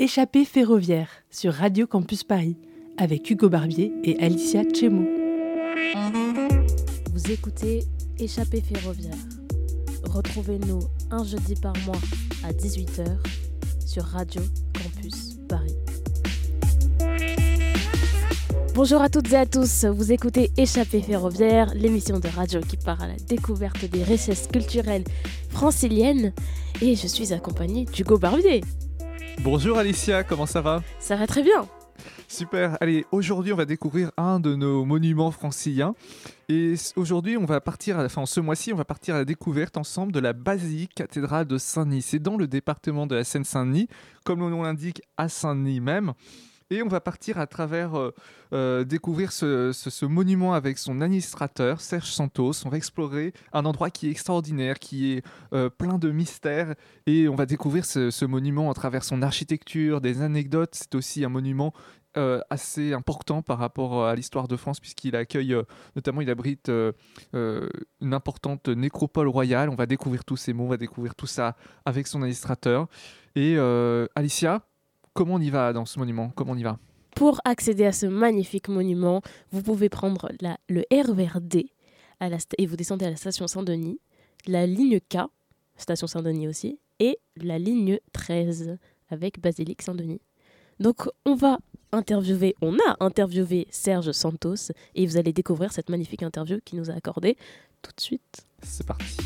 Échappée ferroviaire sur Radio Campus Paris avec Hugo Barbier et Alicia Chemo. Vous écoutez Échappée ferroviaire. Retrouvez-nous un jeudi par mois à 18h sur Radio Campus Paris. Bonjour à toutes et à tous, vous écoutez Échappée ferroviaire, l'émission de radio qui part à la découverte des richesses culturelles franciliennes et je suis accompagnée d'Hugo Barbier. Bonjour Alicia, comment ça va Ça va très bien. Super, allez, aujourd'hui on va découvrir un de nos monuments franciliens. Et aujourd'hui on va partir, enfin ce mois-ci on va partir à la découverte ensemble de la basilique cathédrale de Saint-Denis. C'est dans le département de la Seine-Saint-Denis, comme le nom l'indique, à Saint-Denis même. Et on va partir à travers euh, euh, découvrir ce, monument avec son administrateur, Serge Santos. On va explorer un endroit qui est extraordinaire, qui est euh, plein de mystères. Et on va découvrir ce, monument à travers son architecture, des anecdotes. C'est aussi un monument assez important par rapport à l'histoire de France, puisqu'il accueille, notamment, il abrite une importante nécropole royale. On va découvrir tous ces mots, on va découvrir tout ça avec son administrateur. Et Alicia, Comment on y va dans ce monument? Comment on y va? Pour accéder à ce magnifique monument, vous pouvez prendre la, le RERD à la, et vous descendez à la station Saint-Denis, la ligne K, station Saint-Denis aussi, et la ligne 13 avec Basilique Saint-Denis. Donc on va interviewer, on a interviewé Serge Santos et vous allez découvrir cette magnifique interview qu'il nous a accordée tout de suite. C'est parti.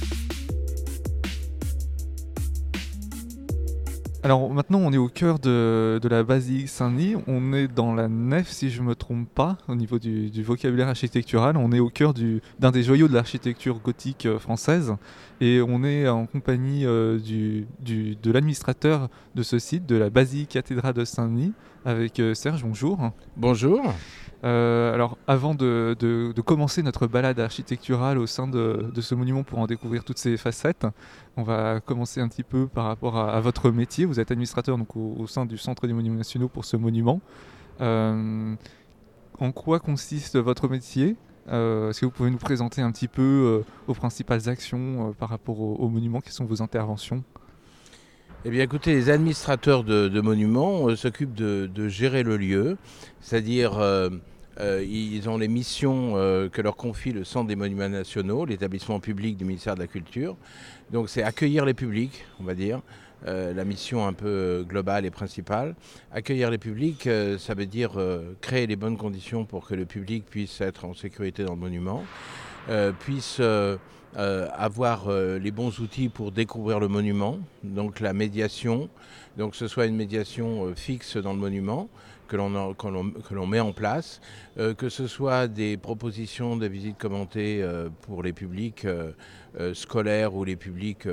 Alors maintenant, on est au cœur de, la basilique Saint-Denis. On est dans la nef, si je ne me trompe pas, au niveau du, vocabulaire architectural. On est au cœur d'un des joyaux de l'architecture gothique euh, française. Et on est en compagnie euh, de l'administrateur de ce site, de la basilique cathédrale de Saint-Denis, avec euh, Serge. Bonjour. Bonjour. Euh, alors, avant de, commencer notre balade architecturale au sein de, ce monument pour en découvrir toutes ses facettes, on va commencer un petit peu par rapport à, votre métier. Vous êtes administrateur donc, au, sein du Centre des Monuments Nationaux pour ce monument. Euh, en quoi consiste votre métier? Euh, Est-ce que vous pouvez nous présenter un petit peu vos principales actions par rapport au, monument? Quelles sont vos interventions? Eh bien, écoutez, les administrateurs de, monuments s'occupent de, gérer le lieu, c'est-à-dire euh, ils ont les missions euh, que leur confie le Centre des Monuments Nationaux, l'établissement public du ministère de la Culture. Donc c'est accueillir les publics, on va dire. Euh, la mission un peu globale et principale. Accueillir les publics, ça veut dire créer les bonnes conditions pour que le public puisse être en sécurité dans le monument, puisse avoir les bons outils pour découvrir le monument, donc la médiation, donc que ce soit une médiation fixe dans le monument, que l'on met en place, euh, que ce soit des propositions de visites commentées euh, pour les publics euh, scolaires ou les publics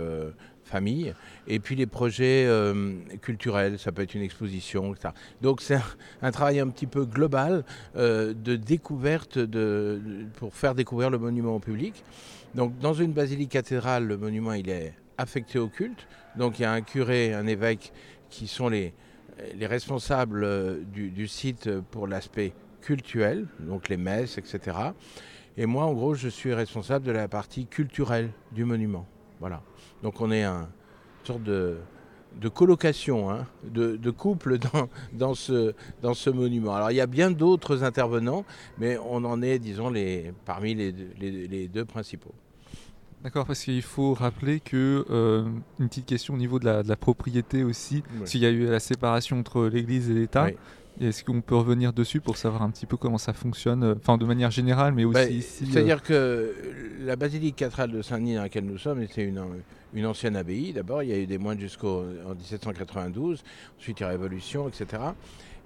familles, et puis les projets culturels, ça peut être une exposition, etc. Donc c'est un, travail un petit peu global de découverte de, pour faire découvrir le monument au public. Donc dans une basilique cathédrale, le monument il est affecté au culte, donc il y a un curé, un évêque qui sont les, les responsables euh, du, site pour l'aspect cultuel, donc les messes, etc. Et moi, en gros, je suis responsable de la partie culturelle du monument. Voilà. Donc on est un, une sorte de, colocation, hein, de, couple dans, ce, dans ce monument. Alors il y a bien d'autres intervenants, mais on en est, disons, les, parmi les deux principaux. D'accord, parce qu'il faut rappeler que euh, une petite question au niveau de la, propriété aussi, s'il y a eu la séparation entre l'Église et l'État. Est-ce qu'on peut revenir dessus pour savoir un petit peu comment ça fonctionne, euh, enfin de manière générale, mais aussi bah, ici C'est-à-dire euh, que la basilique cathédrale de Saint-Denis dans laquelle nous sommes était une, une ancienne abbaye. D'abord, il y a eu des moines jusqu'en 1792, ensuite il y a la Révolution, etc.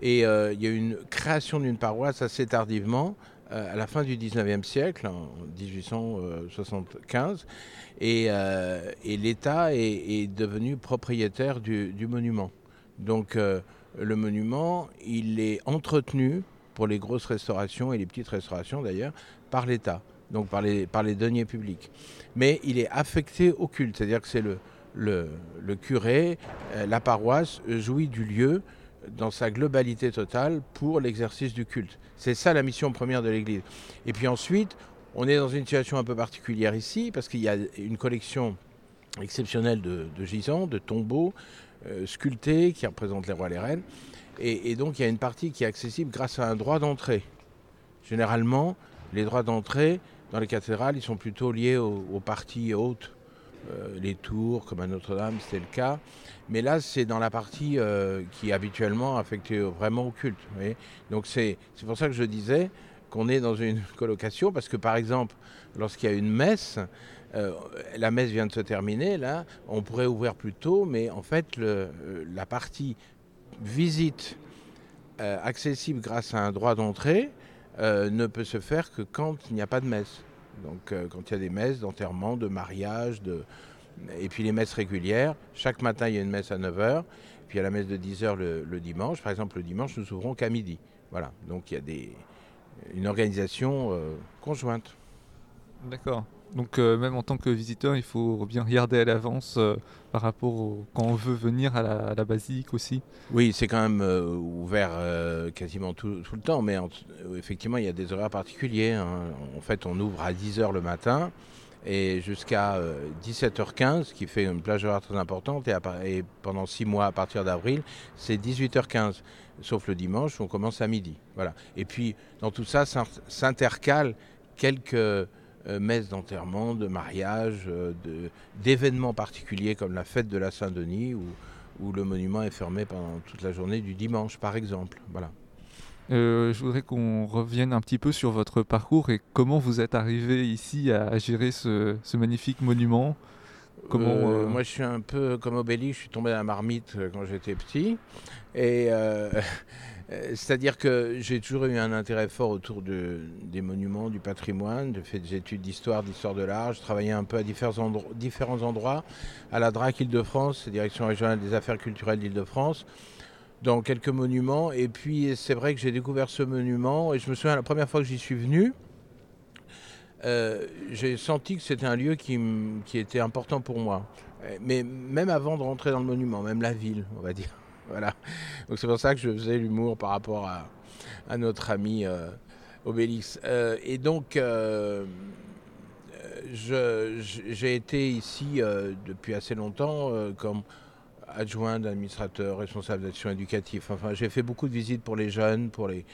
Et il y a eu une création d'une paroisse assez tardivement, euh, à la fin du 19e siècle, en 1875, euh, et, l'État est, devenu propriétaire du, monument. Donc euh, le monument, il est entretenu pour les grosses restaurations et les petites restaurations d'ailleurs par l'État, donc par les, par les deniers publics. Mais il est affecté au culte, c'est-à-dire que c'est le, le, le, curé, la paroisse jouit du lieu dans sa globalité totale pour l'exercice du culte. C'est ça la mission première de l'Église. Et puis ensuite, on est dans une situation un peu particulière ici, parce qu'il y a une collection exceptionnelle de, gisants, de tombeaux, euh, sculptés qui représentent les rois et les reines. Et, donc il y a une partie qui est accessible grâce à un droit d'entrée. Généralement, les droits d'entrée dans les cathédrales, ils sont plutôt liés aux, parties hautes, euh, les tours, comme à Notre-Dame, c'était le cas. Mais là, c'est dans la partie euh, qui est habituellement affectée vraiment au culte. vous. Donc c'est pour ça que je disais qu'on est dans une colocation, parce que par exemple, lorsqu'il y a une messe, euh, la messe vient de se terminer, là, on pourrait ouvrir plus tôt, mais en fait, euh, la partie visite euh, accessible grâce à un droit d'entrée ne peut se faire que quand il n'y a pas de messe. Donc quand il y a des messes d'enterrement, de mariage, et puis les messes régulières, chaque matin il y a une messe à 9h, puis il y a la messe de 10h le, le dimanche. Par exemple, le dimanche, nous ouvrons qu'à midi. Voilà, donc il y a des... une organisation conjointe. D'accord. Donc euh, même en tant que visiteur, il faut bien regarder à l'avance euh, par rapport au... quand on veut venir à la, basilique aussi. Oui, c'est quand même euh, ouvert quasiment tout, le temps, mais en- effectivement, il y a des horaires particuliers. hein. En fait, on ouvre à 10h le matin et jusqu'à euh, 17h15, ce qui fait une plage horaire très importante, et, pendant 6 mois à partir d'avril, c'est 18h15, sauf le dimanche, on commence à midi. Voilà. Et puis, dans tout ça, s'in- s'intercalent quelques messes d'enterrement, de mariage, euh, d'événements particuliers comme la fête de la Saint-Denis, où où le monument est fermé pendant toute la journée du dimanche, par exemple. Voilà. Euh, je voudrais qu'on revienne un petit peu sur votre parcours et comment vous êtes arrivé ici à, gérer ce, ce magnifique monument. Comment, Euh, euh, Moi, je suis un peu comme Obélix, je suis tombé dans la marmite euh, quand j'étais petit. Et euh, euh, c'est-à-dire que j'ai toujours eu un intérêt fort autour de, des monuments, du patrimoine. J'ai fait des études d'histoire, d'histoire de l'art. Je travaillais un peu à différents, endro- différents endroits, à la DRAC Île-de-France, Direction régionale des affaires culturelles d'Île-de-France, dans quelques monuments. Et puis, c'est vrai que j'ai découvert ce monument. Et je me souviens, la première fois que j'y suis venu, euh, j'ai senti que c'était un lieu qui était important pour moi. Euh, Mais même avant de rentrer dans le monument, même la ville, on va dire. Voilà. Donc c'est pour ça que je faisais l'humour par rapport à, notre ami euh, Obélix. Euh, et donc, euh, j'ai été ici depuis assez longtemps comme adjoint d'administrateur, responsable d'action éducative. Enfin, j'ai fait beaucoup de visites pour les jeunes, pour les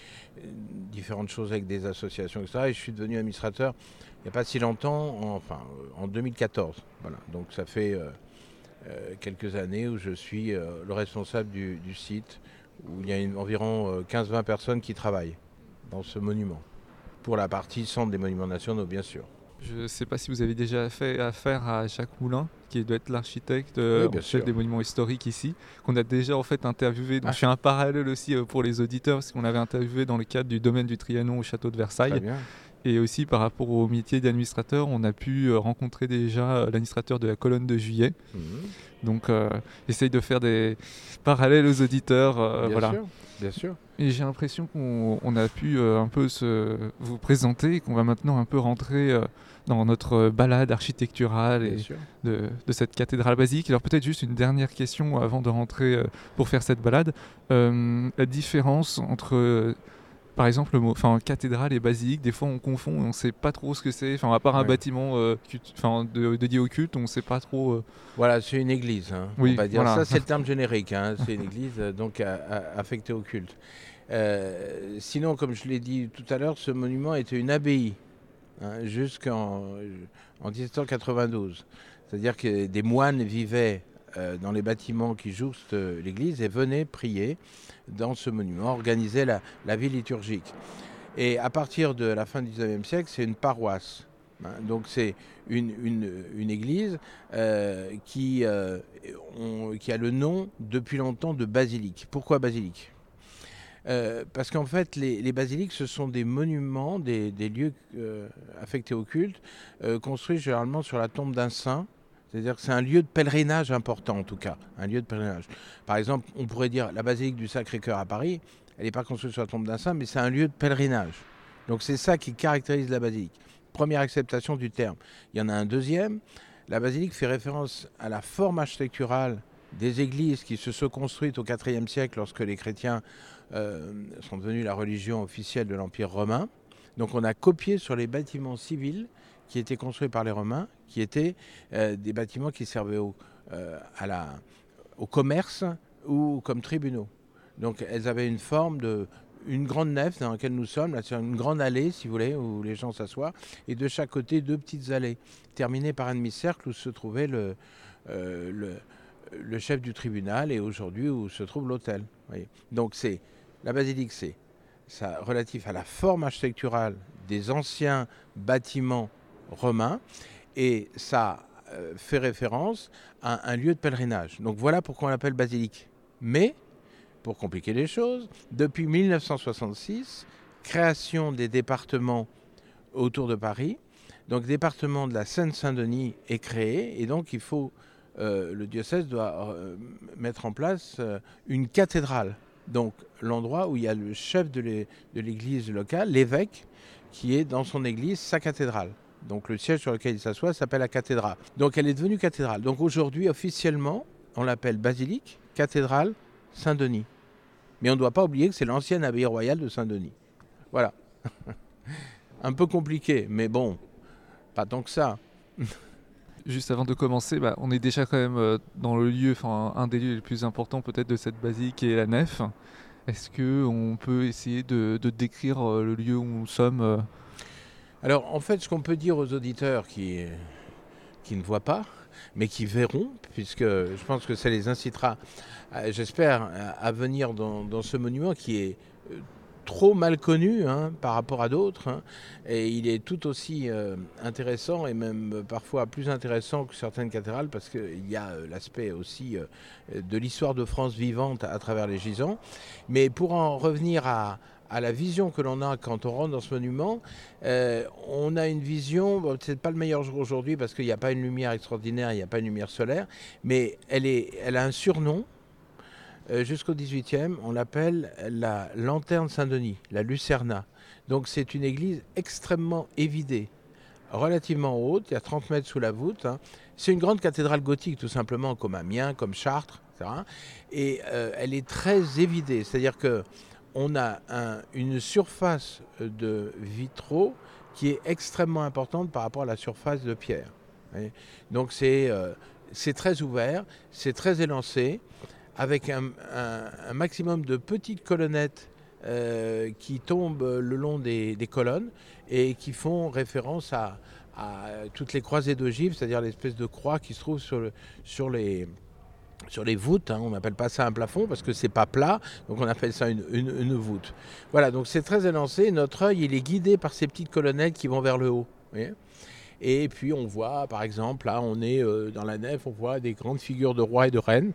différentes choses avec des associations, etc. Et je suis devenu administrateur il n'y a pas si longtemps, en- enfin en 2014. Voilà. Donc ça fait quelques années où je suis euh, le responsable du, du site, où il y a une- environ euh, 15-20 personnes qui travaillent dans ce monument. Pour la partie centre des monuments nationaux, bien sûr. Je ne sais pas si vous avez déjà fait affaire à Jacques Moulin, qui doit être l'architecte euh, Oui, chef des monuments historiques ici, qu'on a déjà en fait interviewé. Donc Ah. je fais un parallèle aussi euh, pour les auditeurs, parce qu'on l'avait interviewé dans le cadre du domaine du Trianon au château de Très Versailles. bien. Et aussi par rapport au métier d'administrateur, on a pu euh, rencontrer déjà l'administrateur de la colonne de juillet. Mhm. Donc euh, j'essaye de faire des parallèles aux auditeurs. euh, bien voilà. sûr. Bien sûr. Et j'ai l'impression qu'on on a pu euh, un peu se, vous présenter et qu'on va maintenant un peu rentrer dans notre balade architecturale et de, de cette cathédrale basique. Alors peut-être juste une dernière question avant de rentrer pour faire cette balade. La différence entre, par exemple, le mot, enfin, cathédrale et basilique, des fois on confond et on ne sait pas trop ce que c'est. Enfin, à part un Ouais. bâtiment euh, culte- enfin, de- dédié au culte, on ne sait pas trop. euh, Voilà, c'est une église. hein, Oui, on va dire voilà. ça, c'est le terme générique. hein, c'est une église euh, donc à- à- affectée au culte. Euh, sinon, comme je l'ai dit tout à l'heure, ce monument était une abbaye hein, jusqu'en en 1792. C'est-à-dire que des moines vivaient dans les bâtiments qui jouxtent euh, l'église et venaient prier dans ce monument, organiser la, la vie liturgique. Et à partir de la fin du 19e siècle, c'est une paroisse. hein. donc c'est une, une- une église euh, qui, euh, qui a le nom depuis longtemps de basilique. Pourquoi basilique? Euh, Parce qu'en fait, les, les basiliques, ce sont des monuments, des, des lieux euh, affectés au culte, euh, construits généralement sur la tombe d'un saint. C'est-à-dire que c'est un lieu de pèlerinage important, en tout cas, un lieu de pèlerinage. Par exemple, on pourrait dire la basilique du Sacré-Cœur à Paris, elle n'est pas construite sur la tombe d'un saint, mais c'est un lieu de pèlerinage. Donc c'est ça qui caractérise la basilique. Première acceptation du terme. Il y en a un deuxième. La basilique fait référence à la forme architecturale des églises qui se sont construites au IVe siècle lorsque les chrétiens euh, sont devenus la religion officielle de l'Empire romain. Donc on a copié sur les bâtiments civils qui étaient construits par les Romains, qui étaient euh, des bâtiments qui servaient au, euh, au commerce ou comme tribunaux. Donc elles avaient une forme de une grande nef dans laquelle nous sommes, là, c'est une grande allée, si vous voulez, où les gens s'assoient, et de chaque côté, deux petites allées, terminées par un demi-cercle où se trouvait le, euh, le, chef du tribunal et aujourd'hui où se trouve l'hôtel. Donc c'est la basilique, c'est relatif à la forme architecturale des anciens bâtiments romains, et ça euh, fait référence à un lieu de pèlerinage. Donc voilà pourquoi on l'appelle basilique. Mais pour compliquer les choses, depuis 1966, création des départements autour de Paris. Donc, département de la Seine-Saint-Denis est créé et donc il faut, euh, le diocèse doit euh, mettre en place une cathédrale. Donc, l'endroit où il y a le chef de l'église locale, l'évêque, qui est dans son église, sa cathédrale. Donc, le siège sur lequel il s'assoit s'appelle la cathédrale. Donc, elle est devenue cathédrale. Donc, aujourd'hui, officiellement, on l'appelle basilique, cathédrale, Saint-Denis. Mais on ne doit pas oublier que c'est l'ancienne abbaye royale de Saint-Denis. Voilà. un peu compliqué, mais bon, pas tant que ça. Juste avant de commencer, bah, on est déjà quand même euh, dans le lieu, enfin un des lieux les plus importants peut-être de cette basilique est la nef. Est-ce qu'on peut essayer de, décrire euh, le lieu où nous sommes euh Alors en fait, ce qu'on peut dire aux auditeurs qui, qui ne voient pas, mais qui verront, puisque je pense que ça les incitera, j'espère, à venir dans, ce monument qui est euh, trop mal connu hein, par rapport à d'autres. Hein. et il est tout aussi euh, intéressant et même parfois plus intéressant que certaines cathédrales parce qu'il y a euh, l'aspect aussi de l'histoire de France vivante à, travers les gisants. Mais pour en revenir à, à la vision que l'on a quand on rentre dans ce monument, euh, on a une vision, bon, c'est pas le meilleur jour aujourd'hui parce qu'il n'y a pas une lumière extraordinaire, il n'y a pas une lumière solaire, mais elle, est, elle a un surnom. Euh, jusqu'au 18e, on l'appelle la lanterne Saint-Denis, la Lucerna. Donc c'est une église extrêmement évidée, relativement haute, il y a 30 mètres sous la voûte. Hein. C'est une grande cathédrale gothique tout simplement, comme Amiens, comme Chartres, etc. Et euh, elle est très évidée, c'est-à-dire que on a une surface de vitraux qui est extrêmement importante par rapport à la surface de pierre. Donc euh, c'est très ouvert, c'est très élancé, avec un, maximum de petites colonnettes euh, qui tombent le long des, colonnes et qui font référence à, toutes les croisées d'ogives, c'est-à-dire l'espèce de croix qui se trouve sur les sur les voûtes. Hein, on n'appelle pas ça un plafond parce que c'est pas plat, donc on appelle ça une, voûte. Voilà, donc c'est très élancé. Notre œil, il est guidé par ces petites colonnettes qui vont vers le haut. et puis on voit, par exemple, là, on est euh, dans la nef, on voit des grandes figures de rois et de reines.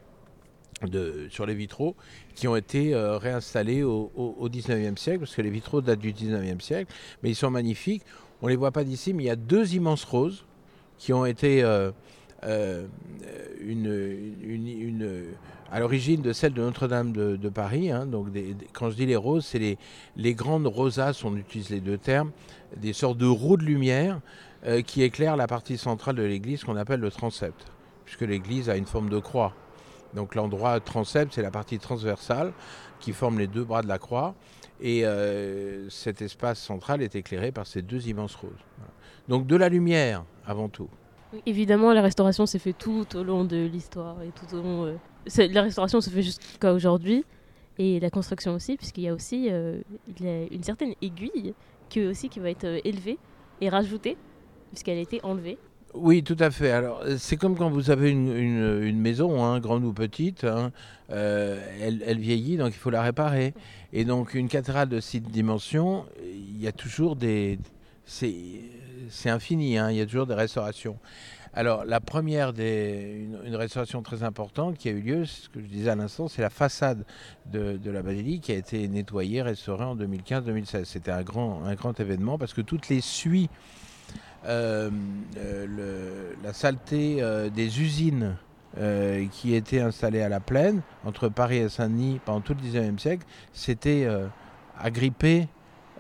Sur les vitraux qui ont été euh, réinstallés au, au, 19e siècle, parce que les vitraux datent du 19e siècle, mais ils sont magnifiques. On ne les voit pas d'ici, mais il y a deux immenses roses qui ont été euh, euh, à l'origine de celle de Notre-Dame de, Paris. Hein, donc quand je dis les roses, c'est les, les, grandes rosaces, on utilise les deux termes, des sortes de roues de lumière euh, qui éclairent la partie centrale de l'église qu'on appelle le transept, puisque l'église a une forme de croix. Donc l'endroit transept, c'est la partie transversale qui forme les deux bras de la croix. Et euh, cet espace central est éclairé par ces deux immenses roses. Donc de la lumière avant tout. Évidemment, la restauration s'est fait tout au long de l'histoire et tout au long. Euh, la restauration se fait jusqu'à aujourd'hui et la construction aussi, puisqu'il y a aussi euh, une certaine aiguille qui aussi qui va être euh, élevée et rajoutée puisqu'elle a été enlevée. Oui, tout à fait. Alors, c'est comme quand vous avez une, maison, hein, grande ou petite, hein, elle, elle, vieillit, donc il faut la réparer. Et donc, une cathédrale de cette dimension, il y a toujours des, c'est infini, hein, il y a toujours des restaurations. Alors la première, des, une, restauration très importante qui a eu lieu, ce que je disais à l'instant, c'est la façade de, la basilique qui a été nettoyée, restaurée en 2015-2016. C'était un grand, un grand événement parce que toutes les suies, euh, euh, la saleté euh, des usines qui étaient installées à la plaine, entre Paris et Saint-Denis pendant tout le 19e siècle, s'étaient agrippées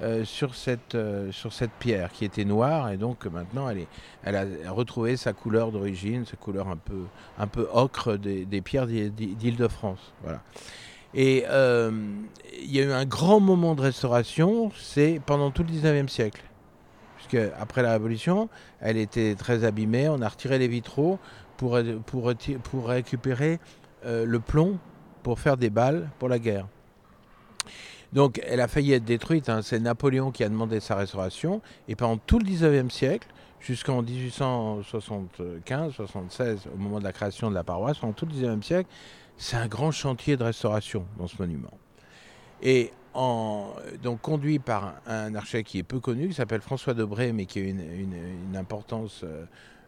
euh, sur, cette, euh, sur cette pierre qui était noire et donc maintenant elle, est, elle a retrouvé sa couleur d'origine, sa couleur un peu, un peu ocre des, pierres d'Île-de-France. Voilà. Et euh, il y a eu un grand moment de restauration, c'est pendant tout le 19e siècle. Puisque après la Révolution, elle était très abîmée, on a retiré les vitraux pour, pour, récupérer le plomb pour faire des balles pour la guerre. Donc elle a failli être détruite, hein. c'est Napoléon qui a demandé sa restauration, et pendant tout le 19e siècle, jusqu'en 1875-76, au moment de la création de la paroisse, pendant tout le 19e siècle, c'est un grand chantier de restauration dans ce monument. Et donc conduit par un, architecte qui est peu connu, qui s'appelle François Debré, mais qui a une, une, importance euh,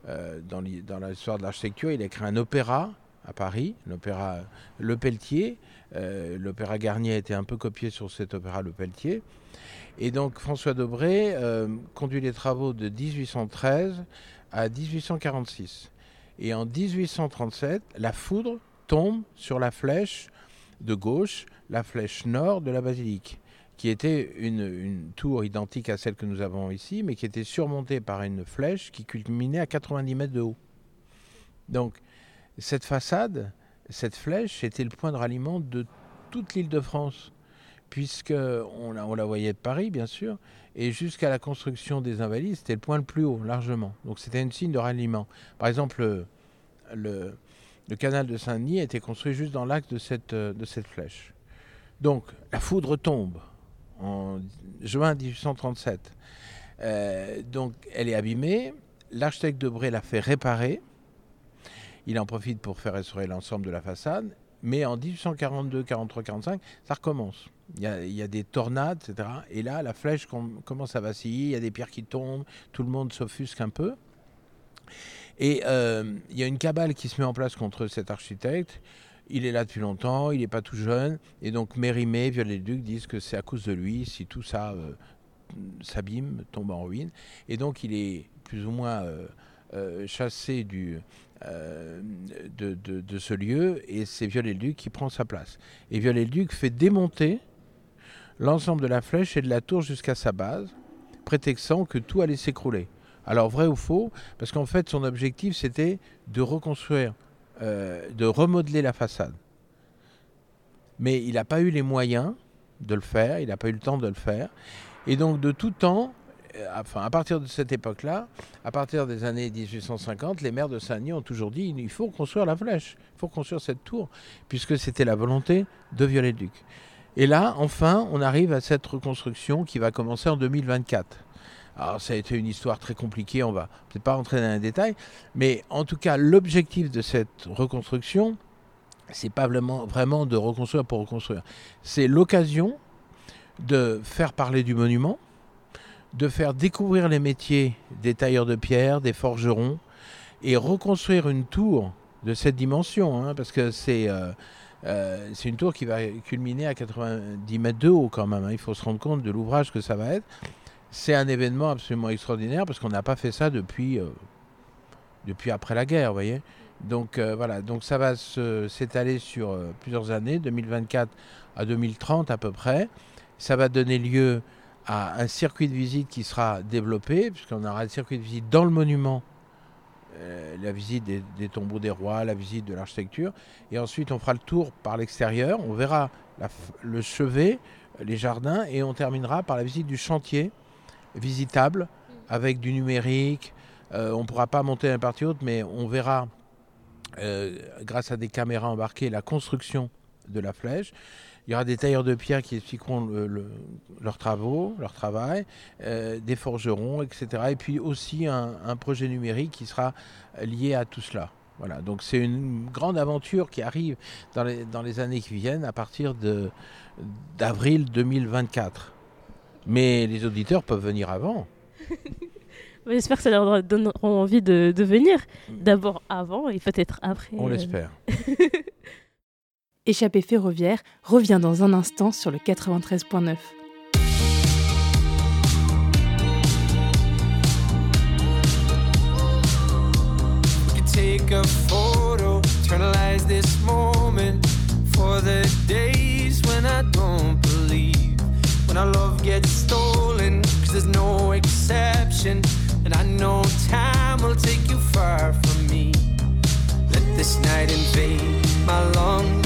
euh, dans l'histoire de l'architecture. Il a écrit un opéra à Paris, l'opéra Le Pelletier. Euh, l'opéra Garnier a été un peu copié sur cet opéra Le Pelletier. Et donc François Debré conduit les travaux de 1813 à 1846. Et en 1837, la foudre tombe sur la flèche de gauche la flèche nord de la basilique, qui était une, tour identique à celle que nous avons ici, mais qui était surmontée par une flèche qui culminait à 90 mètres de haut. Donc, cette façade, cette flèche, était le point de ralliement de toute l'île de France, puisque on la, voyait de Paris, bien sûr, et jusqu'à la construction des Invalides, c'était le point le plus haut, largement. Donc, c'était un signe de ralliement. Par exemple, le, canal de Saint-Denis a été construit juste dans l'axe de cette, de cette flèche. Donc la foudre tombe en juin 1837. Euh, donc elle est abîmée. L'architecte Debré l'a fait réparer. Il en profite pour faire restaurer l'ensemble de la façade. Mais en 1842, 43, 45, ça recommence. Il y, a, des tornades, etc. Et là, la flèche commence à vaciller, il y a des pierres qui tombent, tout le monde s'offusque un peu. Et euh, il y a une cabale qui se met en place contre cet architecte il est là depuis longtemps, il n'est pas tout jeune, et donc Mérimée, Viollet-le-Duc disent que c'est à cause de lui si tout ça euh, s'abîme, tombe en ruine, et donc il est plus ou moins euh, chassé du, de, ce lieu, et c'est Viollet-le-Duc qui prend sa place. Et Viollet-le-Duc fait démonter l'ensemble de la flèche et de la tour jusqu'à sa base, prétextant que tout allait s'écrouler. Alors vrai ou faux Parce qu'en fait son objectif c'était de reconstruire euh, de remodeler la façade. Mais il n'a pas eu les moyens de le faire, il n'a pas eu le temps de le faire. Et donc de tout temps, euh, enfin à partir de cette époque-là, à partir des années 1850, les maires de Saint-Denis ont toujours dit il faut construire la flèche, il faut construire cette tour, puisque c'était la volonté de Viollet-le-Duc. Et là, enfin, on arrive à cette reconstruction qui va commencer en 2024. Alors ça a été une histoire très compliquée, on va peut-être pas rentrer dans les détails, mais en tout cas l'objectif de cette reconstruction, c'est pas vraiment, vraiment de reconstruire pour reconstruire. C'est l'occasion de faire parler du monument, de faire découvrir les métiers des tailleurs de pierre, des forgerons, et reconstruire une tour de cette dimension, hein, parce que c'est euh, euh, une tour qui va culminer à 90 mètres de haut quand même. Hein. il faut se rendre compte de l'ouvrage que ça va être c'est un événement absolument extraordinaire parce qu'on n'a pas fait ça depuis, euh, depuis après la guerre, voyez. Donc euh, voilà, donc ça va s'étaler sur plusieurs années, 2024 à 2030 à peu près. Ça va donner lieu à un circuit de visite qui sera développé, puisqu'on aura un circuit de visite dans le monument, la visite des, tombeaux des rois, la visite de l'architecture, et ensuite on fera le tour par l'extérieur, on verra le chevet, les jardins, et on terminera par la visite du chantier visitable avec du numérique. Euh, on ne pourra pas monter un partie haute, mais on verra, euh, grâce à des caméras embarquées, la construction de la flèche. Il y aura des tailleurs de pierre qui expliqueront leurs travaux, leur travail, euh, des forgerons, etc. Et puis aussi un, projet numérique qui sera lié à tout cela. Voilà, donc c'est une grande aventure qui arrive dans les, dans les années qui viennent à partir d'avril 2024. Mais les auditeurs peuvent venir avant. J'espère que ça leur donnera envie de, venir. Mm. D'abord avant et peut-être après. On euh. l'espère. Échappée ferroviaire revient dans un instant sur le 93.9. Take a photo, this moment for the days when I don't when our love gets stolen. Cause there's no exception. And I know time will take you far from me. Let this night invade my lungs.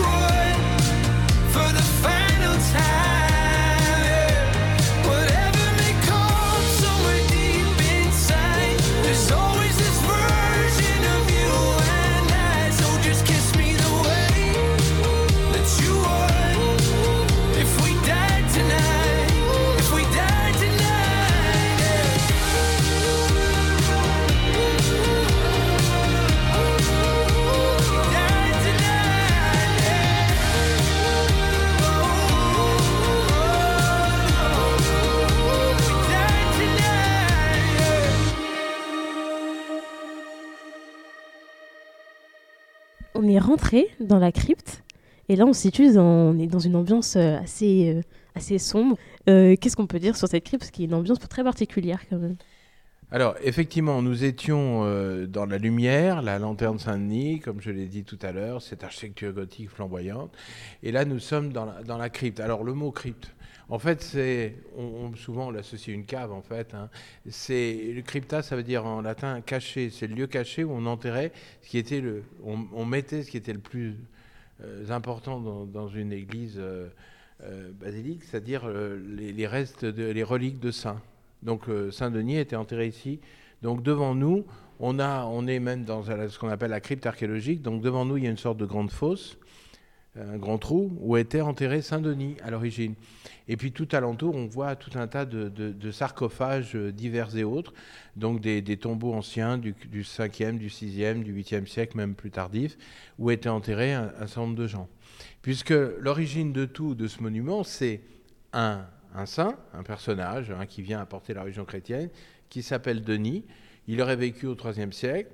On est rentré dans la crypte et là on se situe dans, on est dans une ambiance euh, assez, euh, assez sombre. Euh, Qu'est-ce qu'on peut dire sur cette crypte? Parce qu'il y a une ambiance très particulière quand même. Alors, effectivement, nous étions dans la lumière, la lanterne Saint-Denis, comme je l'ai dit tout à l'heure, cette architecture gothique flamboyante. Et là, nous sommes dans dans la crypte. Alors, le mot crypte, en fait. On, souvent, on l'associe à une cave, en fait. hein. C'est, le crypta, ça veut dire en latin caché. C'est le lieu caché où on enterrait ce qui était le. On, mettait ce qui était le plus euh, important dans, une église euh, euh, basilique, c'est-à-dire les, restes, les reliques de saints. Donc euh, Saint-Denis était enterré ici. Donc devant nous, on, a, on est même dans ce qu'on appelle la crypte archéologique. Donc devant nous, il y a une sorte de grande fosse, un grand trou, où était enterré Saint-Denis à l'origine. Et puis tout alentour, on voit tout un tas de, sarcophages euh, divers et autres, donc des, tombeaux anciens du, du 5e, du 6e, du 8e siècle, même plus tardif, où étaient enterrés un, certain nombre de gens. Puisque l'origine de tout, de ce monument, c'est un, saint, un personnage hein, qui vient apporter la religion chrétienne, qui s'appelle Denis. Il aurait vécu au IIIe siècle.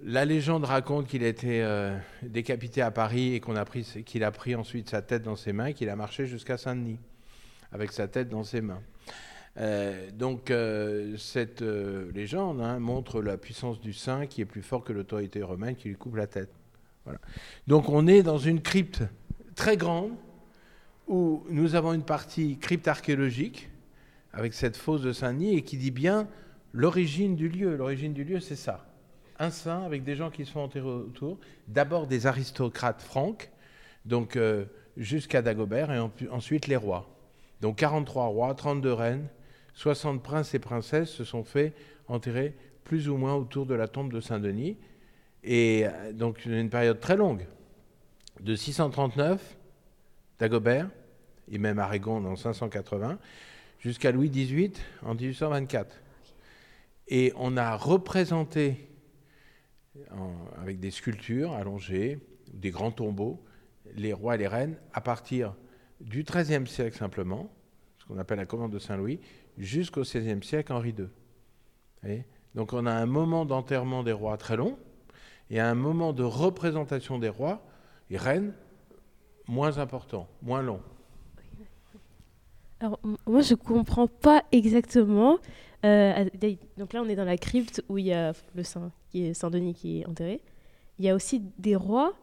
La légende raconte qu'il a été euh, décapité à Paris et qu'on a pris, qu'il a pris ensuite sa tête dans ses mains et qu'il a marché jusqu'à Saint-Denis avec sa tête dans ses mains. Euh, donc euh, cette légende hein, montre la puissance du saint qui est plus fort que l'autorité romaine qui lui coupe la tête. Donc on est dans une crypte très grande où nous avons une partie crypte archéologique avec cette fosse de Saint-Denis et qui dit bien l'origine du lieu. L'origine du lieu, c'est ça. Un saint avec des gens qui sont enterrés autour. D'abord des aristocrates francs, donc euh, jusqu'à Dagobert, et en- ensuite les rois. Donc 43 rois, 32 reines, 60 princes et princesses se sont fait enterrer plus ou moins autour de la tombe de Saint-Denis. Et euh, donc une période très longue, de 639, Dagobert, et même Aragon en 580, jusqu'à Louis XVIII en 1824. Et on a représenté, avec des sculptures allongées, des grands tombeaux, les rois et les reines à partir du XIIIe siècle simplement, ce qu'on appelle la commande de Saint-Louis, jusqu'au XVIe siècle, Henri II. Donc on a un moment d'enterrement des rois très long et un moment de représentation des rois et reines moins important, moins long. Alors, moi, je comprends pas exactement. Euh, donc là, on est dans la crypte où il y a le Saint, qui est Saint-Denis qui est enterré. Il y a aussi des rois.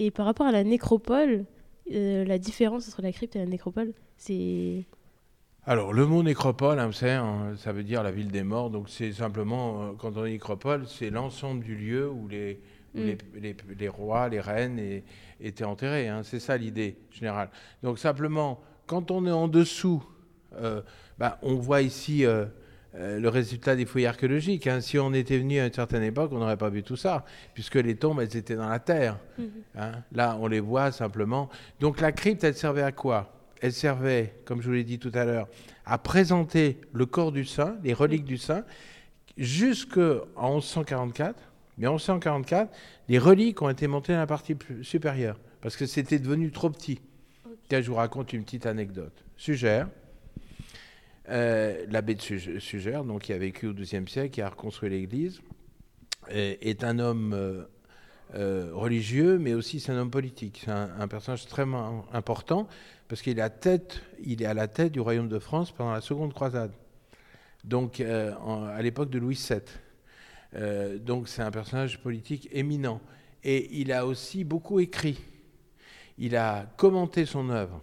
Et par rapport à la nécropole, euh, la différence entre la crypte et la nécropole, c'est. Alors, le mot nécropole, hein, hein, ça veut dire la ville des morts. Donc, c'est simplement, euh, quand on dit nécropole, c'est l'ensemble du lieu où les, où Mm. les, les- les rois, les reines et- étaient enterrés. hein. C'est ça l'idée générale. Donc, simplement, quand on est en dessous, euh, bah, on voit ici euh, le résultat des fouilles archéologiques. hein. Si on était venu à une certaine époque, on n'aurait pas vu tout ça, puisque les tombes, elles étaient dans la terre. Hein, Là, on les voit simplement. Donc la crypte, elle servait à quoi? Elle servait, comme je vous l'ai dit tout à l'heure, à présenter le corps du saint, les reliques du saint, jusqu'en 1144. Mais en 1144, les reliques ont été montées dans la partie supérieure, parce que c'était devenu trop petit. Tiens, je vous raconte une petite anecdote. Sugère, euh, l'abbé de Sugère, donc, qui a vécu au XIIe siècle, qui a reconstruit l'église, est, un homme euh, euh, religieux, mais aussi c'est un homme politique. C'est un, personnage extrêmement important parce qu'il est, à tête, il est à la tête du royaume de France pendant la seconde croisade, donc à l'époque de Louis VII. Donc c'est un personnage politique éminent. Et il a aussi beaucoup écrit. Il a commenté son œuvre.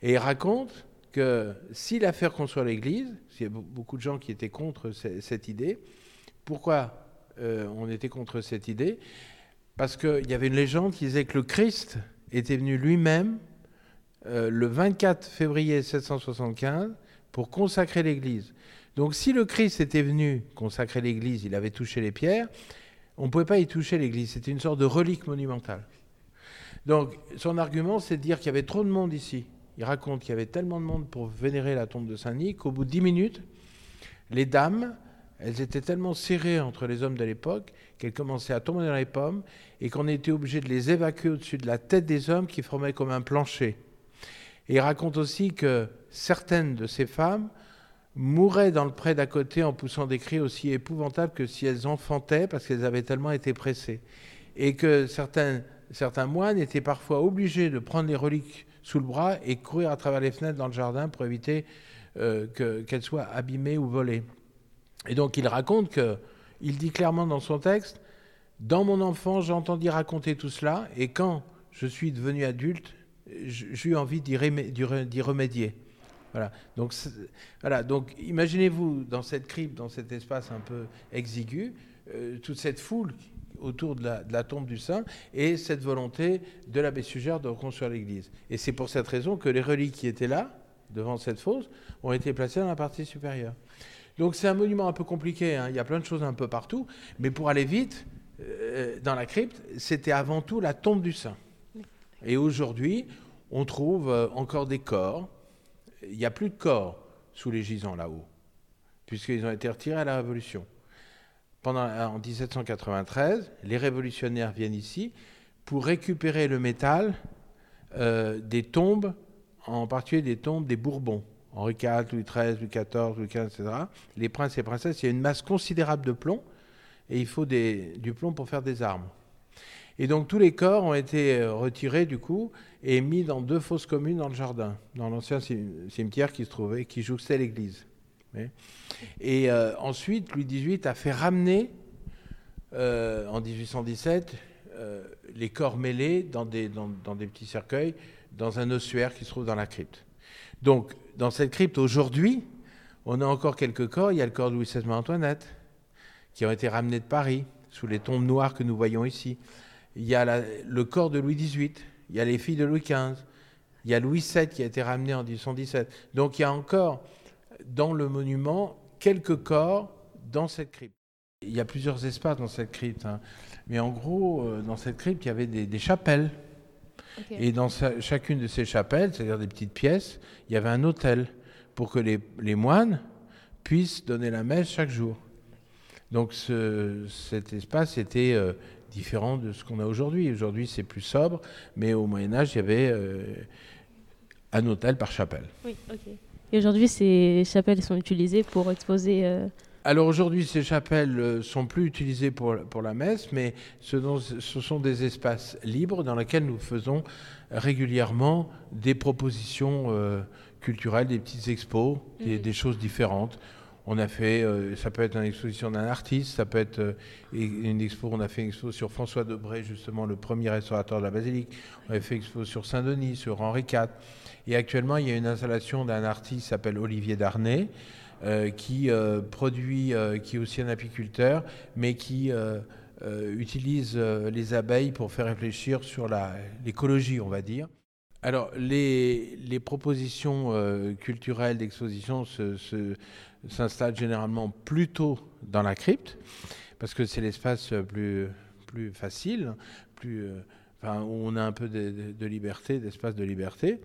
Et il raconte que s'il a fait l'Église, il y a be- beaucoup de gens qui étaient contre ce- cette idée. Pourquoi euh, on était contre cette idée? Parce qu'il y avait une légende qui disait que le Christ était venu lui-même euh, le 24 février 775 pour consacrer l'Église. Donc si le Christ était venu consacrer l'Église, il avait touché les pierres, on ne pouvait pas y toucher l'Église. C'était une sorte de relique monumentale. Donc son argument, c'est de dire qu'il y avait trop de monde ici. Il raconte qu'il y avait tellement de monde pour vénérer la tombe de Saint-Denis qu'au bout de dix minutes, les dames, elles étaient tellement serrées entre les hommes de l'époque qu'elles commençaient à tomber dans les pommes et qu'on était obligé de les évacuer au-dessus de la tête des hommes qui formaient comme un plancher. Et il raconte aussi que certaines de ces femmes mouraient dans le pré d'à côté en poussant des cris aussi épouvantables que si elles enfantaient parce qu'elles avaient tellement été pressées. Et que certains, certains moines étaient parfois obligés de prendre les reliques sous le bras et courir à travers les fenêtres dans le jardin pour éviter euh, que- qu'elles soient abîmées ou volées. Et donc il raconte que, il dit clairement dans son texte, dans mon enfance, j'ai entendu raconter tout cela, et quand je suis devenu adulte, j'ai eu envie d'y remé- d'y re- d'y remédier. Voilà. Donc, voilà. Donc, imaginez-vous dans cette crypte, dans cet espace un peu exigu, euh, toute cette foule autour de la, tombe du saint et cette volonté de l'abbé Sugère de reconstruire l'église. Et c'est pour cette raison que les reliques qui étaient là, devant cette fosse, ont été placées dans la partie supérieure. Donc c'est un monument un peu compliqué, hein. il y a plein de choses un peu partout, mais pour aller vite, euh, dans la crypte, c'était avant tout la tombe du saint. Et aujourd'hui, on trouve euh, encore des corps. Il n'y a plus de corps sous les gisants là-haut, puisqu'ils ont été retirés à la Révolution. Pendant, en 1793, les révolutionnaires viennent ici pour récupérer le métal euh, des tombes, en particulier des tombes des Bourbons. Henri IV, Louis XIII, Louis XIV, Louis XV, etc. Les princes et princesses, il y a une masse considérable de plomb, et il faut du plomb pour faire des armes. Et donc tous les corps ont été euh, retirés du coup et mis dans deux fosses communes dans le jardin, dans l'ancien cim- cimetière qui se trouvait, qui jouxtait l'église. Et euh, ensuite, Louis XVIII a fait ramener euh, en 1817 euh, les corps mêlés dans des, petits cercueils dans un ossuaire qui se trouve dans la crypte. Donc, dans cette crypte aujourd'hui, on a encore quelques corps. Il y a le corps de Louis XVI Marie-Antoinette qui ont été ramenés de Paris sous les tombes noires que nous voyons ici. Il y a le corps de Louis XVIII, il y a les filles de Louis XV, il y a Louis VII qui a été ramené en 1817. Donc il y a encore dans le monument quelques corps dans cette crypte. Il y a plusieurs espaces dans cette crypte, hein. mais en gros, euh, dans cette crypte, il y avait des, des chapelles. Et dans sa- chacune de ces chapelles, c'est-à-dire des petites pièces, il y avait un autel pour que les, les moines puissent donner la messe chaque jour. Donc ce- cet espace était euh, différent de ce qu'on a aujourd'hui. Aujourd'hui, c'est plus sobre, mais au Moyen Âge, il y avait euh, un autel par chapelle. Oui, ok. Et aujourd'hui, ces chapelles sont utilisées pour exposer euh, Alors aujourd'hui, ces chapelles euh, sont plus utilisées pour, pour la messe, mais ce, dont- ce sont des espaces libres dans lesquels nous faisons régulièrement des propositions euh, culturelles, des petites expos, des, Mhm. des choses différentes. On a fait, euh, ça peut être une exposition d'un artiste, ça peut être euh, une expo, on a fait une expo sur François Debré, justement le premier restaurateur de la basilique. On a fait une expo sur Saint-Denis, sur Henri IV. Et actuellement, il y a une installation d'un artiste qui s'appelle Olivier Darnay, euh, qui produit, qui est aussi un apiculteur, mais qui utilise les abeilles pour faire réfléchir sur l'écologie, on va dire. Alors, les, propositions euh, culturelles d'exposition s'installent généralement plutôt dans la crypte, parce que c'est l'espace plus, plus facile, plus, euh, où on a un peu de, liberté, d'espace de liberté.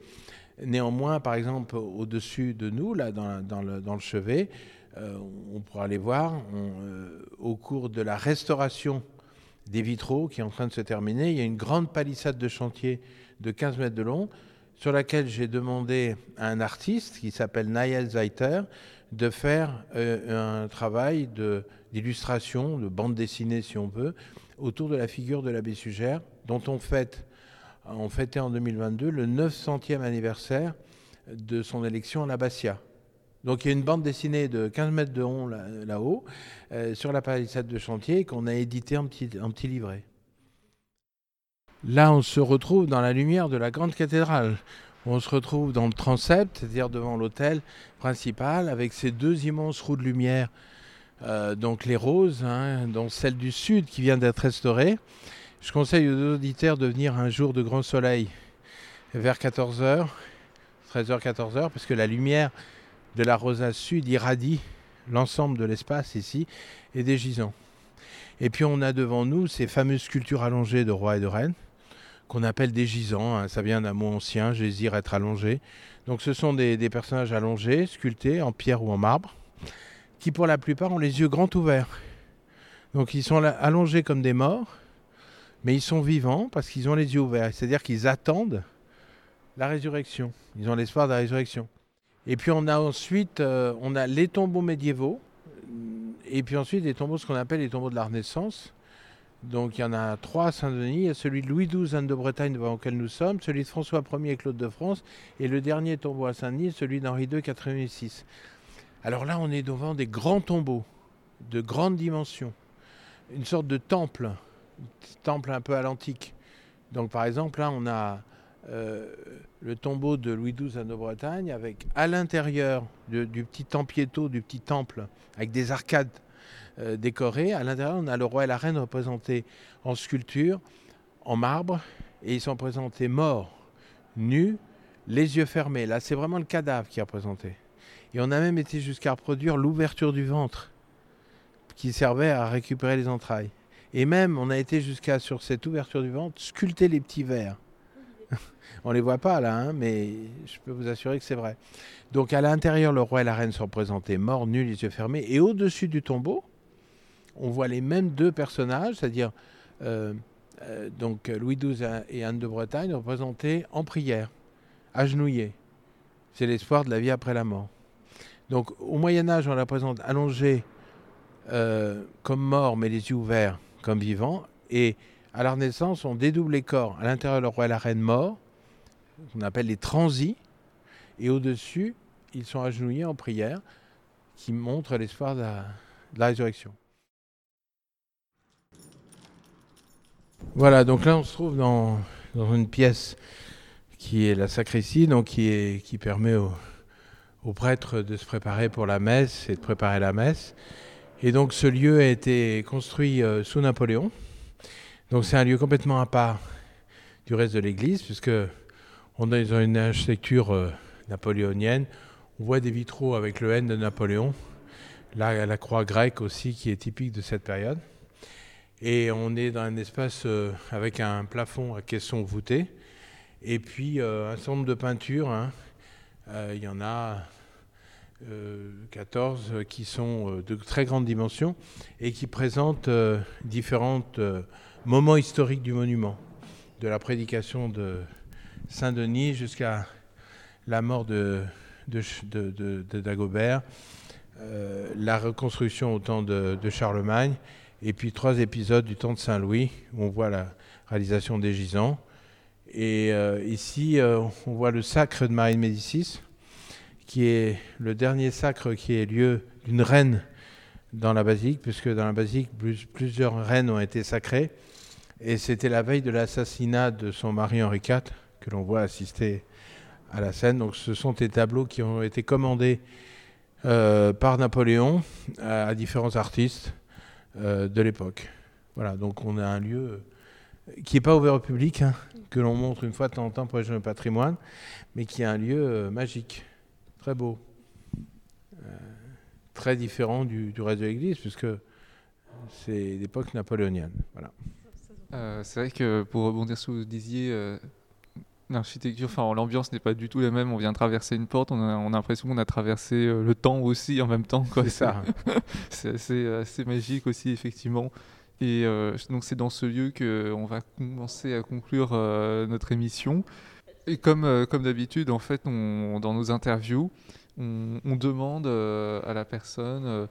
Néanmoins, par exemple, au-dessus de nous, là, dans, le, chevet, euh, on pourra aller voir, euh, au cours de la restauration des vitraux qui est en train de se terminer, il y a une grande palissade de chantier de 15 mètres de long, sur laquelle j'ai demandé à un artiste qui s'appelle Naël Zeiter de faire euh, un travail d'illustration, de, bande dessinée si on veut, autour de la figure de l'abbé Sugère, dont on fêtait en 2022 le 900e anniversaire de son élection à l'Abbatiat. Donc il y a une bande dessinée de 15 mètres de long là- là-haut, euh, sur la palissade de chantier, qu'on a édité en petit livret. Là, on se retrouve dans la lumière de la grande cathédrale. On se retrouve dans le transept, c'est-à-dire devant l'autel principal, avec ces deux immenses roues de lumière, euh, donc les roses, hein, dont celle du sud qui vient d'être restaurée. Je conseille aux auditeurs de venir un jour de grand soleil vers 14h, 13h, 14h, parce que la lumière de la rosace sud irradie l'ensemble de l'espace ici et des gisants. Et puis on a devant nous ces fameuses sculptures allongées de rois et de reines qu'on appelle des gisants. hein. Ça vient d'un mot ancien, gésir, être allongé. Donc ce sont des, personnages allongés, sculptés en pierre ou en marbre, qui pour la plupart ont les yeux grands ouverts. Donc ils sont allongés comme des morts, mais ils sont vivants parce qu'ils ont les yeux ouverts. C'est-à-dire qu'ils attendent la résurrection. Ils ont l'espoir de la résurrection. Et puis on a ensuite euh, on a les tombeaux médiévaux, et puis ensuite les tombeaux, ce qu'on appelle les tombeaux de la Renaissance. Donc il y en a trois à Saint-Denis. Il y a celui de Louis XII, Anne de Bretagne, devant lequel nous sommes, celui de François Ier et Claude de France, et le dernier tombeau à Saint-Denis, celui d'Henri II, Catherine VI. Alors là, on est devant des grands tombeaux, de grandes dimensions, une sorte de temple, temple un peu à l'antique. Donc par exemple, là, on a euh, le tombeau de Louis XII, de Bretagne, avec à l'intérieur du petit tempietto, du petit temple, avec des arcades euh. À l'intérieur, on a le roi et la reine représentés en sculpture, en marbre, et ils sont présentés morts, nus, les yeux fermés. Là, c'est vraiment le cadavre qui est représenté. Et on a même été jusqu'à reproduire l'ouverture du ventre, qui servait à récupérer les entrailles. Et même, on a été jusqu'à, sur cette ouverture du ventre, sculpter les petits vers. on les voit pas là, hein, mais je peux vous assurer que c'est vrai. Donc à l'intérieur, le roi et la reine sont représentés morts, nus, les yeux fermés. Et au-dessus du tombeau, on voit les mêmes deux personnages, c'est-à-dire euh, euh, Louis XII et Anne de Bretagne représentés en prière, agenouillés. C'est l'espoir de la vie après la mort. Donc au Moyen Âge, on la présente allongée euh, comme mort, mais les yeux ouverts comme vivant. Et à la Renaissance, on dédouble les corps. À l'intérieur, le roi et la reine morts, qu'on appelle les transis. Et au-dessus, ils sont agenouillés en prière, qui montre l'espoir de la résurrection. Voilà, donc là on se trouve dans, une pièce qui est la sacristie, donc qui, permet aux, prêtres de se préparer pour la messe et de préparer la messe. Et donc ce lieu a été construit euh, sous Napoléon. Donc c'est un lieu complètement à part du reste de l'église, puisque on est dans une architecture euh, napoléonienne. On voit des vitraux avec le N de Napoléon, la croix grecque aussi qui est typique de cette période. Et on est dans un espace euh, avec un plafond à caisson voûté. Et puis euh, un certain nombre de peintures. hein. Euh, Il y en a euh, 14 euh, qui sont de très grande dimension et qui présentent différents moments historiques du monument. De la prédication de Saint-Denis jusqu'à la mort de, Dagobert, la reconstruction au temps de Charlemagne, et puis trois épisodes du temps de Saint-Louis, où on voit la réalisation des gisants. Et euh, ici, euh, on voit le sacre de Marie de Médicis, qui est le dernier sacre qui ait lieu d'une reine dans la basilique, puisque dans la basilique, plus- plusieurs reines ont été sacrées. Et c'était la veille de l'assassinat de son mari Henri IV que l'on voit assister à la scène. Donc ce sont des tableaux qui ont été commandés euh, par Napoléon à, différents artistes de l'époque. Voilà, donc on a un lieu euh, qui n'est pas ouvert au public, hein, que l'on montre une fois de temps en temps pour les jeunes patrimoine, mais qui est un lieu euh, magique, très beau, Euh, très différent du, du reste de l'église, puisque c'est l'époque napoléonienne. Voilà. Euh, c'est vrai que pour rebondir sur ce que vous disiez, euh, l'architecture, enfin l'ambiance n'est pas du tout la même. On vient de traverser une porte, on a, on a l'impression qu'on a traversé euh, le temps aussi en même temps. C'est ça. C'est assez, assez magique aussi, effectivement. Et euh, donc c'est dans ce lieu qu'on va commencer à conclure euh, notre émission. Et comme, euh, comme d'habitude, en fait, on- dans nos interviews, on, on demande euh, à la personne euh,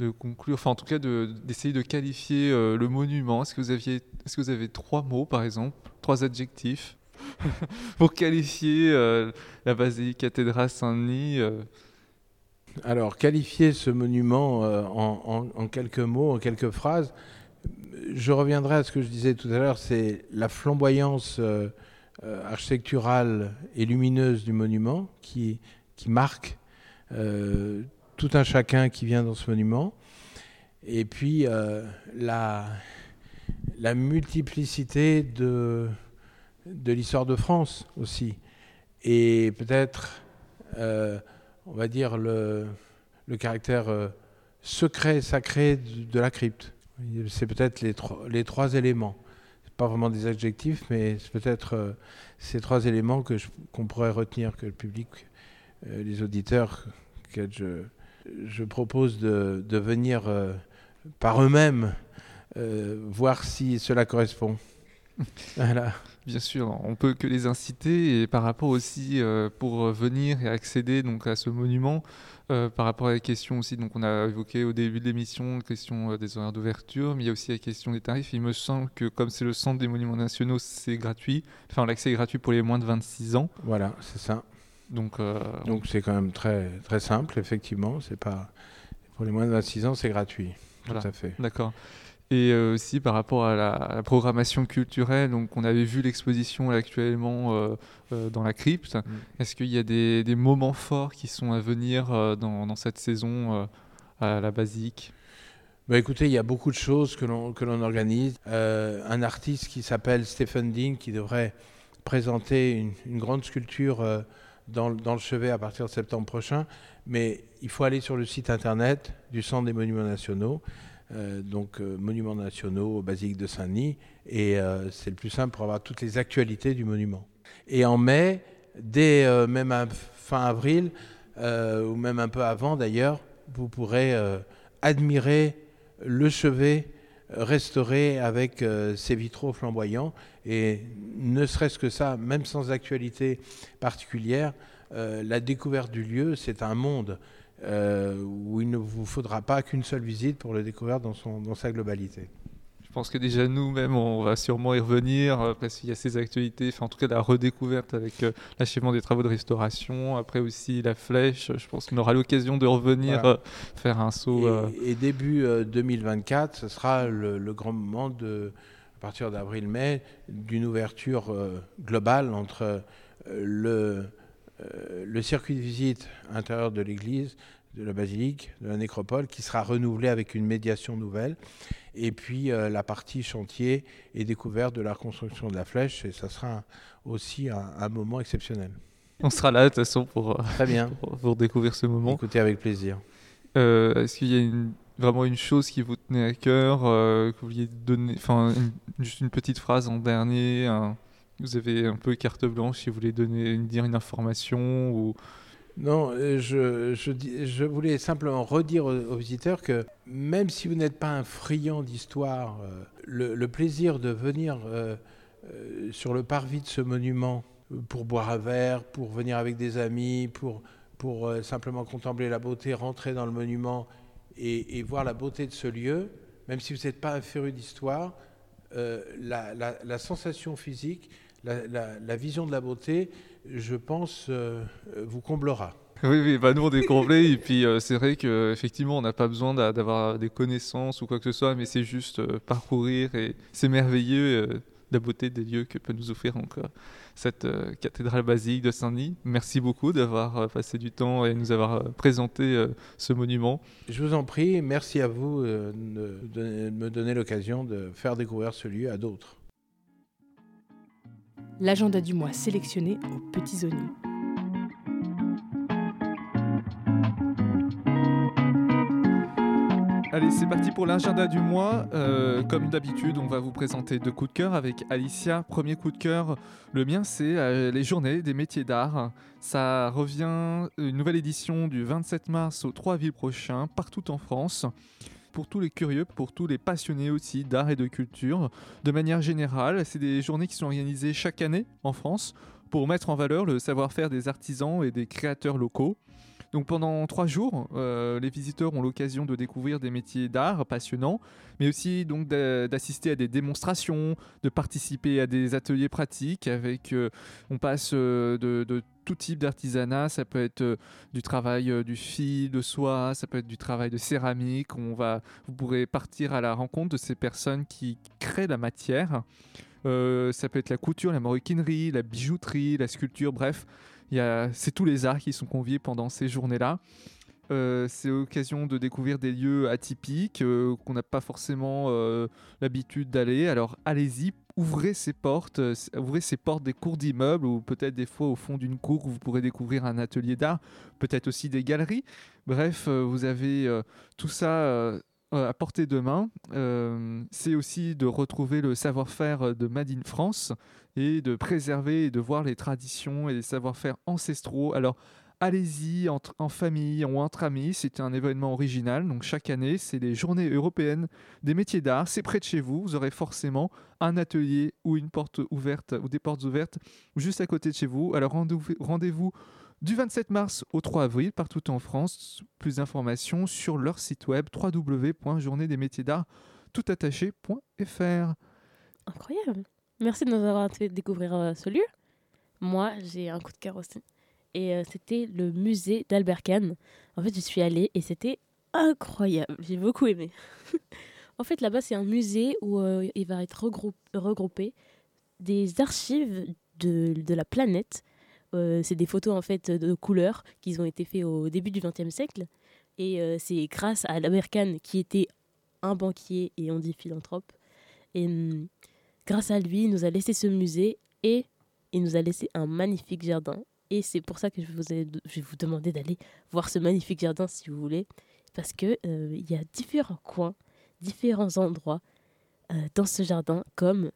de conclure, enfin en tout cas de- d'essayer de, qualifier euh, le monument. Est-ce que, vous aviez, est-ce que vous avez trois mots, par exemple, trois adjectifs? pour qualifier euh, la basilique cathédrale Saint-Denis euh, Alors, qualifier ce monument euh, en, quelques mots, en quelques phrases, je reviendrai à ce que je disais tout à l'heure, c'est la flamboyance architecturale et lumineuse du monument qui, marque tout un chacun qui vient dans ce monument. Et puis, la multiplicité de, de l'histoire de France aussi. Et peut-être, euh, on va dire, le, le caractère euh, secret, sacré de, de la crypte. C'est peut-être les, trois- les trois éléments. Pas vraiment des adjectifs, mais c'est peut-être euh, ces trois éléments que qu'on pourrait retenir, que le public, les auditeurs, que je, je propose de, de venir par eux-mêmes voir si cela correspond. voilà. Bien sûr, on peut que les inciter et par rapport aussi euh, pour venir et accéder donc à ce monument, euh, par rapport à la question aussi, donc on a évoqué au début de l'émission la question euh, des horaires d'ouverture, mais il y a aussi la question des tarifs. Il me semble que comme c'est le centre des monuments nationaux, c'est gratuit. Enfin, l'accès est gratuit pour les moins de 26 ans. Voilà, c'est ça. Donc, euh, Donc c'est quand même très, très simple, effectivement. C'est pas pour les moins de 26 ans, c'est gratuit. Tout à fait. D'accord. Et euh, aussi par rapport à la, à la programmation culturelle, donc on avait vu l'exposition actuellement euh, euh, dans la crypte. Mm. Est-ce qu'il y a des, des moments forts qui sont à venir euh, dans, dans cette saison à la basilique Bah, écoutez, il y a beaucoup de choses que l'on organise. Un artiste qui s'appelle Stephen Dean qui devrait présenter une, une grande sculpture dans, le- dans le chevet à partir de septembre prochain. Mais il faut aller sur le site internet du Centre des Monuments Nationaux, donc euh, Monuments Nationaux, Basilique de Saint-Denis, et euh, c'est le plus simple pour avoir toutes les actualités du monument. Et en mai, dès euh, même fin avril, euh, ou même un peu avant d'ailleurs, vous pourrez euh, admirer le chevet euh, restauré avec euh, ses vitraux flamboyants. Et ne serait-ce que ça, même sans actualité particulière, euh, la découverte du lieu, c'est un monde euh, où il ne vous faudra pas qu'une seule visite pour le découvrir dans, son, dans sa globalité. Je pense que déjà nous-mêmes, on va sûrement y revenir euh, parce qu'il y a ces actualités, enfin en tout cas la redécouverte avec euh, l'achèvement des travaux de restauration, après aussi la flèche. Je pense qu'on aura l'occasion de revenir Voilà. faire un saut. Et, euh, et début euh, 2024, ce sera le, le grand moment de, à partir d'avril-mai, d'une ouverture globale entre le, euh, le circuit de visite intérieur de l'église, de la basilique, de la nécropole, qui sera renouvelé avec une médiation nouvelle, et puis euh, la partie chantier et découverte de la reconstruction de la flèche, et ça sera un- aussi un, un moment exceptionnel. On sera là de toute façon pour, euh, Très bien, pour, pour découvrir ce moment. écoutez avec plaisir. Euh, Est-ce qu'il y a une- vraiment une chose qui vous tenait à cœur, euh, que vous vouliez donner, enfin juste une petite phrase en dernier un- Vous avez un peu carte blanche si vous voulez donner, dire une information ou Non, euh, je, je, je voulais simplement redire aux, visiteurs que même si vous n'êtes pas un friand d'histoire, euh, le, plaisir de venir euh, sur le parvis de ce monument pour boire un verre, pour venir avec des amis, pour, pour simplement contempler la beauté, rentrer dans le monument et, voir la beauté de ce lieu, même si vous n'êtes pas un féru d'histoire, euh, la, sensation physique, la, vision de la beauté, je pense, euh, vous comblera. Oui, oui, bah nous on est comblés et puis c'est vrai qu'effectivement on n'a pas besoin d'avoir des connaissances ou quoi que ce soit, mais c'est juste parcourir et c'est merveilleux la beauté des lieux que peut nous offrir donc, cette euh, cathédrale basilique de Saint-Denis. Merci beaucoup d'avoir euh, passé du temps et nous avoir euh, présenté ce monument. Je vous en prie, merci à vous de, de me donner l'occasion de faire découvrir ce lieu à d'autres. L'agenda du mois sélectionné aux petits oignons. Allez, c'est parti pour l'agenda du mois. Euh, comme d'habitude, on va vous présenter deux coups de cœur avec Alicia. Premier coup de cœur, le mien, c'est euh, les journées des métiers d'art. Ça revient, une nouvelle édition du 27 mars au 3 avril prochain, partout en France. Pour tous les curieux, pour tous les passionnés aussi d'art et de culture. De manière générale, c'est des journées qui sont organisées chaque année en France pour mettre en valeur le savoir-faire des artisans et des créateurs locaux. Donc pendant trois jours, euh, les visiteurs ont l'occasion de découvrir des métiers d'art passionnants, mais aussi donc d'assister à des démonstrations, de participer à des ateliers pratiques. Avec, euh, on passe euh, de, tout type d'artisanat. Ça peut être du travail du fil, de soie, ça peut être du travail de céramique. On va, vous pourrez partir à la rencontre de ces personnes qui créent la matière. ça peut être la couture, la maroquinerie, la bijouterie, la sculpture, bref c'est tous les arts qui sont conviés pendant ces journées-là. Euh, c'est l'occasion de découvrir des lieux atypiques euh, qu'on n'a pas forcément euh, l'habitude d'aller. Alors allez-y, ouvrez ces portes, ouvrez ces portes des cours d'immeubles ou peut-être des fois au fond d'une cour où vous pourrez découvrir un atelier d'art, peut-être aussi des galeries. Bref, vous avez tout ça à portée de main. c'est aussi de retrouver le savoir-faire de Made in France et de préserver et de voir les traditions et les savoir-faire ancestraux. Alors, allez-y en famille ou entre amis, c'est un événement original. Donc chaque année, c'est les journées européennes des métiers d'art. C'est près de chez vous. Vous aurez forcément un atelier ou une porte ouverte ou des portes ouvertes juste à côté de chez vous. Alors rendez-vous du 27 mars au 3 avril partout en France. Plus d'informations sur leur site web www.journéesdesmétiers toutattaché.fr. Incroyable. Merci de nous avoir fait découvrir euh, ce lieu. Moi, j'ai un coup de cœur aussi. Et euh, c'était le musée d'Albert Kahn. En fait, je suis allée et c'était incroyable. J'ai beaucoup aimé. en fait, là-bas, c'est un musée où euh, il va être regroupé des archives de la planète. C'est des photos en fait de couleurs qui ont été faites au début du XXe siècle. Et c'est grâce à Albert Kahn, qui était un banquier et on dit philanthrope. Et hum, Grâce à lui, il nous a laissé ce musée et il nous a laissé un magnifique jardin. Et c'est pour ça que je, vous ai, je vais vous demander d'aller voir ce magnifique jardin si vous voulez. Parce qu'il euh, y a différents coins, différents endroits euh, dans ce jardin, comme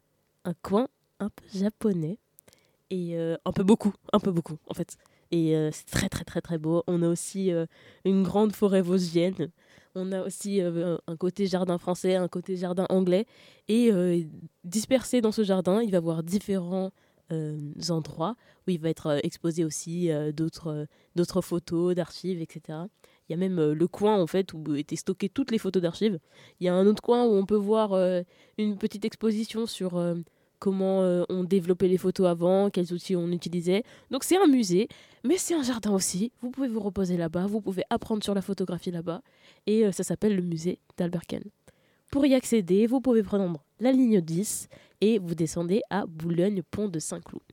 un coin un peu japonais. Et euh, un peu beaucoup, un peu beaucoup en fait. Et c'est très très très très beau. On a aussi une grande forêt vosgienne on a aussi euh, un côté jardin français, un côté jardin anglais. Et euh, dispersé dans ce jardin, il va y avoir différents euh, endroits où il va être exposé aussi d'autres d'autres photos, d'archives, etc. Il y a même le coin en fait où étaient stockées toutes les photos d'archives. Il y a un autre coin où on peut voir une petite exposition sur comment euh, on développait les photos avant, quels outils on utilisait. Donc c'est un musée, mais c'est un jardin aussi. Vous pouvez vous reposer là-bas, vous pouvez apprendre sur la photographie là-bas. Et euh, ça s'appelle le musée d'Albert Pour y accéder, vous pouvez prendre la ligne 10 et vous descendez à Boulogne-Pont de Saint-Cloud.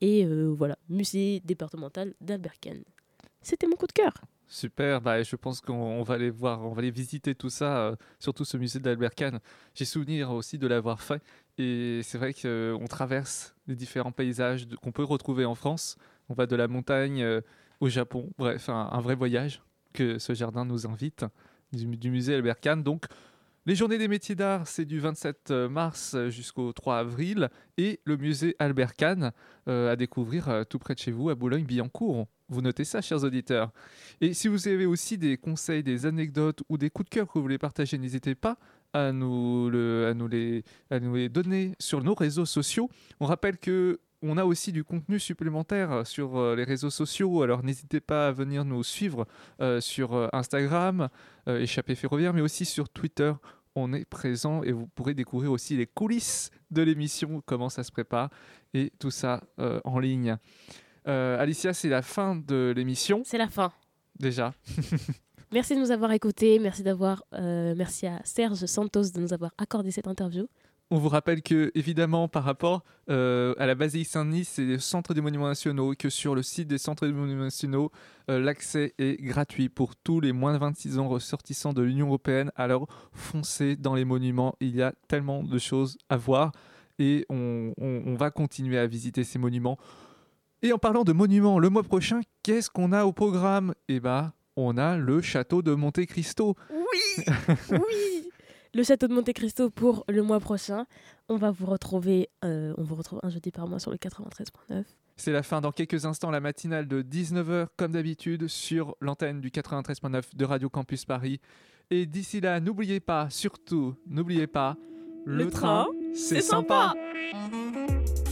Et euh, voilà, musée départemental d'Albert C'était mon coup de cœur. Super, bah, je pense qu'on va aller voir, on va aller visiter tout ça, surtout ce musée d'Albert Kahn. J'ai souvenir aussi de l'avoir fait et c'est vrai qu'on traverse les différents paysages qu'on peut retrouver en France. On va de la montagne euh, au Japon. Bref, un, vrai voyage que ce jardin nous invite du, musée Albert Kahn. Donc, les journées des métiers d'art, c'est du 27 euh, mars jusqu'au 3 avril. Et le musée Albert Kahn euh, à découvrir tout près de chez vous, à Boulogne-Billancourt. Vous notez ça, chers auditeurs. Et si vous avez aussi des conseils, des anecdotes ou des coups de cœur que vous voulez partager, n'hésitez pas à nous, le, à, nous les, à nous les donner sur nos réseaux sociaux. On rappelle que on a aussi du contenu supplémentaire sur euh, les réseaux sociaux. Alors n'hésitez pas à venir nous suivre euh, sur euh, Instagram, euh, Échappée Ferroviaire, mais aussi sur Twitter. On est présent et vous pourrez découvrir aussi les coulisses de l'émission, comment ça se prépare et tout ça euh, en ligne. Alicia, c'est la fin de l'émission C'est la fin. déjà. Merci de nous avoir écoutés. Merci d'avoir, euh, merci à Serge Santos de nous avoir accordé cette interview. On vous rappelle que, évidemment, par rapport euh, à la basilique Saint-Denis, c'est le centre des monuments nationaux, que sur le site des centres des monuments nationaux, euh, l'accès est gratuit pour tous les moins de 26 ans ressortissants de l'Union européenne. Alors, foncez dans les monuments, il y a tellement de choses à voir et on, va continuer à visiter ces monuments. Et en parlant de monuments, le mois prochain, qu'est-ce qu'on a au programme? Eh bien, on a le château de Monte Cristo. Oui, oui. Le château de Monte Cristo pour le mois prochain. On va vous retrouver, euh, on vous retrouve un jeudi par mois sur le 93.9. C'est la fin dans quelques instants, la matinale de 19h comme d'habitude sur l'antenne du 93.9 de Radio Campus Paris. Et d'ici là, n'oubliez pas, surtout, n'oubliez pas, Le train, c'est c'est sympa. sympa.